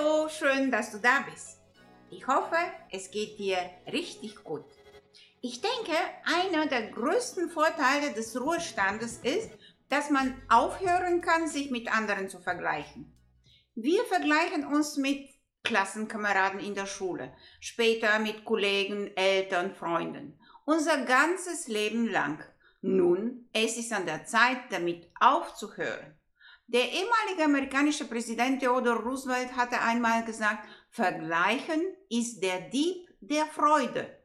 Hallo, schön, dass du da bist. Ich hoffe, es geht dir richtig gut. Ich denke, einer der größten Vorteile des Ruhestandes ist, dass man aufhören kann, sich mit anderen zu vergleichen. Wir vergleichen uns mit Klassenkameraden in der Schule, später mit Kollegen, Eltern, Freunden. Unser ganzes Leben lang. Nun, es ist an der Zeit, damit aufzuhören. Der ehemalige amerikanische Präsident Theodore Roosevelt hatte einmal gesagt, Vergleichen ist der Dieb der Freude.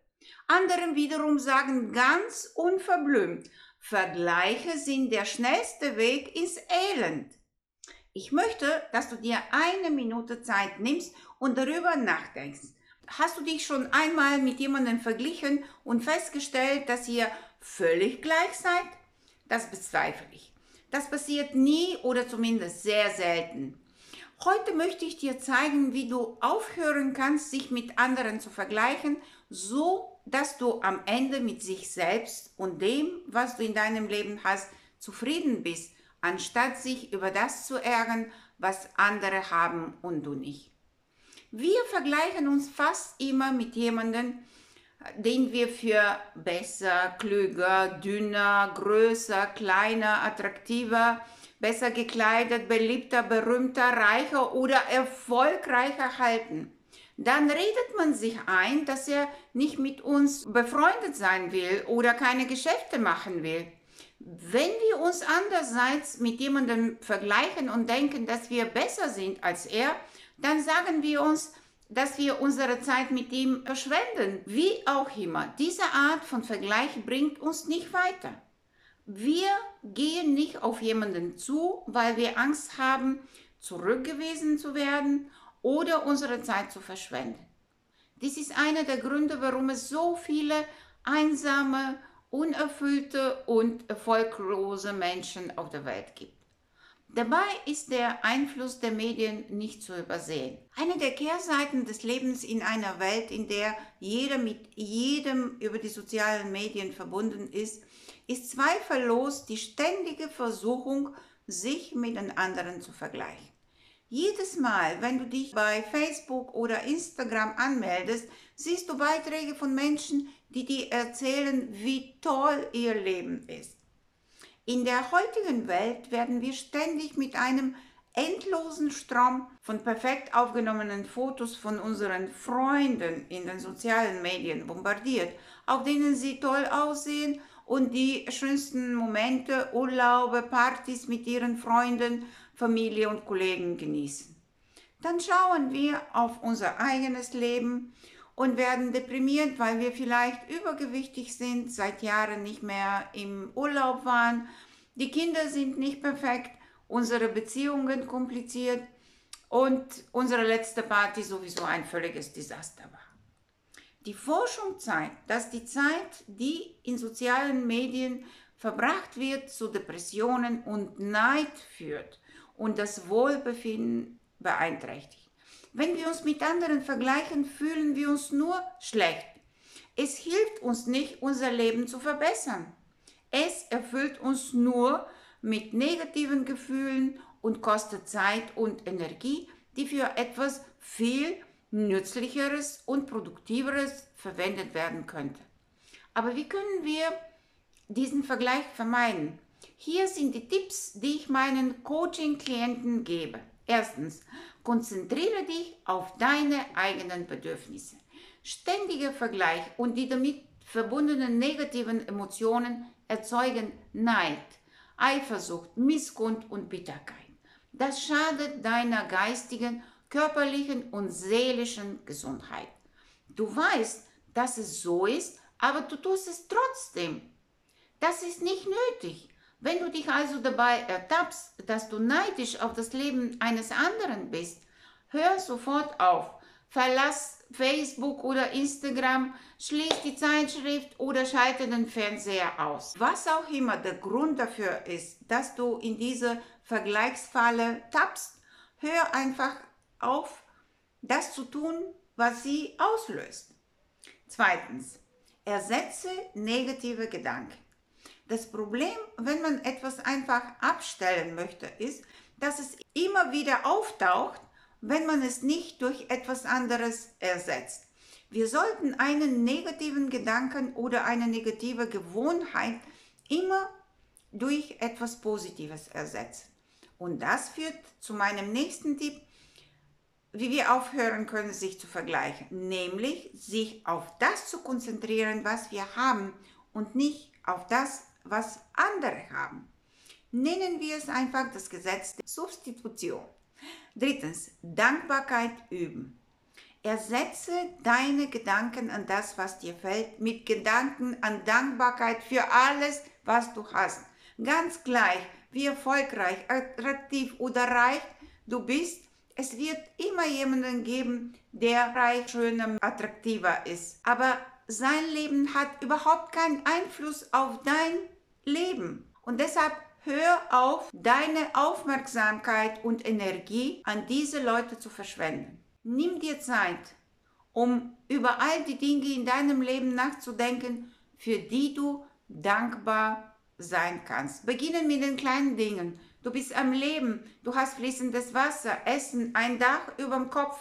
Andere wiederum sagen ganz unverblümt, Vergleiche sind der schnellste Weg ins Elend. Ich möchte, dass du dir eine Minute Zeit nimmst und darüber nachdenkst. Hast du dich schon einmal mit jemandem verglichen und festgestellt, dass ihr völlig gleich seid? Das bezweifle ich. Das passiert nie oder zumindest sehr selten. Heute möchte ich dir zeigen, wie du aufhören kannst, sich mit anderen zu vergleichen, so dass du am Ende mit sich selbst und dem, was du in deinem Leben hast, zufrieden bist, anstatt sich über das zu ärgern, was andere haben und du nicht. Wir vergleichen uns fast immer mit jemandem, den wir für besser, klüger, dünner, größer, kleiner, attraktiver, besser gekleidet, beliebter, berühmter, reicher oder erfolgreicher halten. Dann redet man sich ein, dass er nicht mit uns befreundet sein will oder keine Geschäfte machen will. Wenn wir uns andererseits mit jemandem vergleichen und denken, dass wir besser sind als er, dann sagen wir uns, dass wir unsere Zeit mit ihm verschwenden. Wie auch immer, diese Art von Vergleich bringt uns nicht weiter. Wir gehen nicht auf jemanden zu, weil wir Angst haben, zurückgewiesen zu werden oder unsere Zeit zu verschwenden. Dies ist einer der Gründe, warum es so viele einsame, unerfüllte und erfolglose Menschen auf der Welt gibt. Dabei ist der Einfluss der Medien nicht zu übersehen. Eine der Kehrseiten des Lebens in einer Welt, in der jeder mit jedem über die sozialen Medien verbunden ist, ist zweifellos die ständige Versuchung, sich mit den anderen zu vergleichen. Jedes Mal, wenn du dich bei Facebook oder Instagram anmeldest, siehst du Beiträge von Menschen, die dir erzählen, wie toll ihr Leben ist. In der heutigen Welt werden wir ständig mit einem endlosen Strom von perfekt aufgenommenen Fotos von unseren Freunden in den sozialen Medien bombardiert, auf denen sie toll aussehen und die schönsten Momente, Urlaube, Partys mit ihren Freunden, Familie und Kollegen genießen. Dann schauen wir auf unser eigenes Leben und werden deprimiert, weil wir vielleicht übergewichtig sind, seit Jahren nicht mehr im Urlaub waren. Die Kinder sind nicht perfekt, unsere Beziehungen kompliziert und unsere letzte Party sowieso ein völliges Desaster war. Die Forschung zeigt, dass die Zeit, die in sozialen Medien verbracht wird, zu Depressionen und Neid führt und das Wohlbefinden beeinträchtigt. Wenn wir uns mit anderen vergleichen, fühlen wir uns nur schlecht. Es hilft uns nicht, unser Leben zu verbessern. Es erfüllt uns nur mit negativen Gefühlen und kostet Zeit und Energie, die für etwas viel nützlicheres und produktiveres verwendet werden könnte. Aber wie können wir diesen Vergleich vermeiden? Hier sind die Tipps, die ich meinen Coaching-Klienten gebe. Erstens, konzentriere dich auf deine eigenen Bedürfnisse. Ständiger Vergleich und die damit verbundenen negativen Emotionen erzeugen Neid, Eifersucht, Missgunst und Bitterkeit. Das schadet deiner geistigen, körperlichen und seelischen Gesundheit. Du weißt, dass es so ist, aber du tust es trotzdem. Das ist nicht nötig. Wenn du dich also dabei ertappst, dass du neidisch auf das Leben eines anderen bist, hör sofort auf. Verlass Facebook oder Instagram, schließ die Zeitschrift oder schalte den Fernseher aus. Was auch immer der Grund dafür ist, dass du in diese Vergleichsfalle tappst, hör einfach auf, das zu tun, was sie auslöst. Zweitens, ersetze negative Gedanken. Das Problem, wenn man etwas einfach abstellen möchte, ist, dass es immer wieder auftaucht, wenn man es nicht durch etwas anderes ersetzt. Wir sollten einen negativen Gedanken oder eine negative Gewohnheit immer durch etwas Positives ersetzen. Und das führt zu meinem nächsten Tipp, wie wir aufhören können, sich zu vergleichen, nämlich sich auf das zu konzentrieren, was wir haben und nicht auf das, was andere haben. Nennen wir es einfach das Gesetz der Substitution. Drittens, Dankbarkeit üben. Ersetze deine Gedanken an das, was dir fällt, mit Gedanken an Dankbarkeit für alles, was du hast. Ganz gleich, wie erfolgreich, attraktiv oder reich du bist, es wird immer jemanden geben, der reich, schöner, attraktiver ist. Aber sein Leben hat überhaupt keinen Einfluss auf dein Leben. Und deshalb hör auf, deine Aufmerksamkeit und Energie an diese Leute zu verschwenden. Nimm dir Zeit, um über all die Dinge in deinem Leben nachzudenken, für die du dankbar sein kannst. Beginnen mit den kleinen Dingen. Du bist am Leben, du hast fließendes Wasser, Essen, ein Dach über dem Kopf.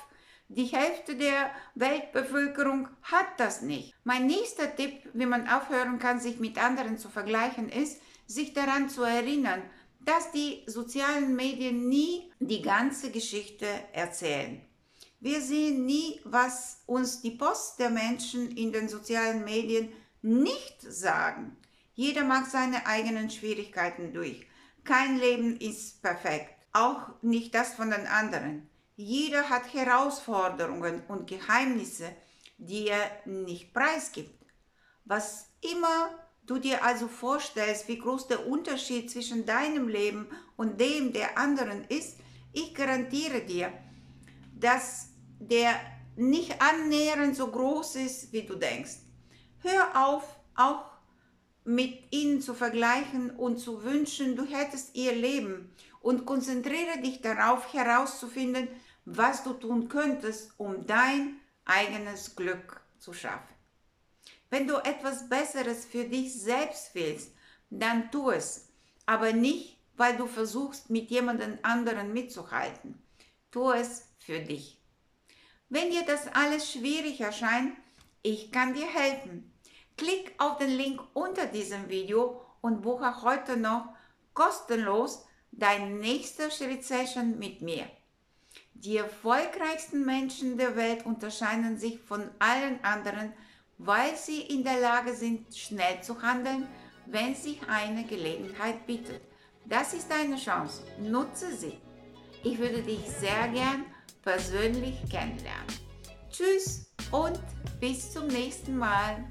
Die Hälfte der Weltbevölkerung hat das nicht. Mein nächster Tipp, wie man aufhören kann, sich mit anderen zu vergleichen, ist, sich daran zu erinnern, dass die sozialen Medien nie die ganze Geschichte erzählen. Wir sehen nie, was uns die Post der Menschen in den sozialen Medien nicht sagen. Jeder macht seine eigenen Schwierigkeiten durch. Kein Leben ist perfekt, auch nicht das von den anderen. Jeder hat Herausforderungen und Geheimnisse, die er nicht preisgibt. Was immer du dir also vorstellst, wie groß der Unterschied zwischen deinem Leben und dem der anderen ist, ich garantiere dir, dass der nicht annähernd so groß ist, wie du denkst. Hör auf, auch mit ihnen zu vergleichen und zu wünschen, du hättest ihr Leben und konzentriere dich darauf herauszufinden, was du tun könntest, um dein eigenes Glück zu schaffen. Wenn du etwas Besseres für dich selbst willst, dann tu es, aber nicht, weil du versuchst, mit jemandem anderen mitzuhalten. Tu es für dich. Wenn dir das alles schwierig erscheint, ich kann dir helfen. Klick auf den Link unter diesem Video und buche heute noch kostenlos deine nächste Schritt-Session mit mir. Die erfolgreichsten Menschen der Welt unterscheiden sich von allen anderen, weil sie in der Lage sind, schnell zu handeln, wenn sich eine Gelegenheit bietet. Das ist deine Chance. Nutze sie. Ich würde dich sehr gern persönlich kennenlernen. Tschüss und bis zum nächsten Mal.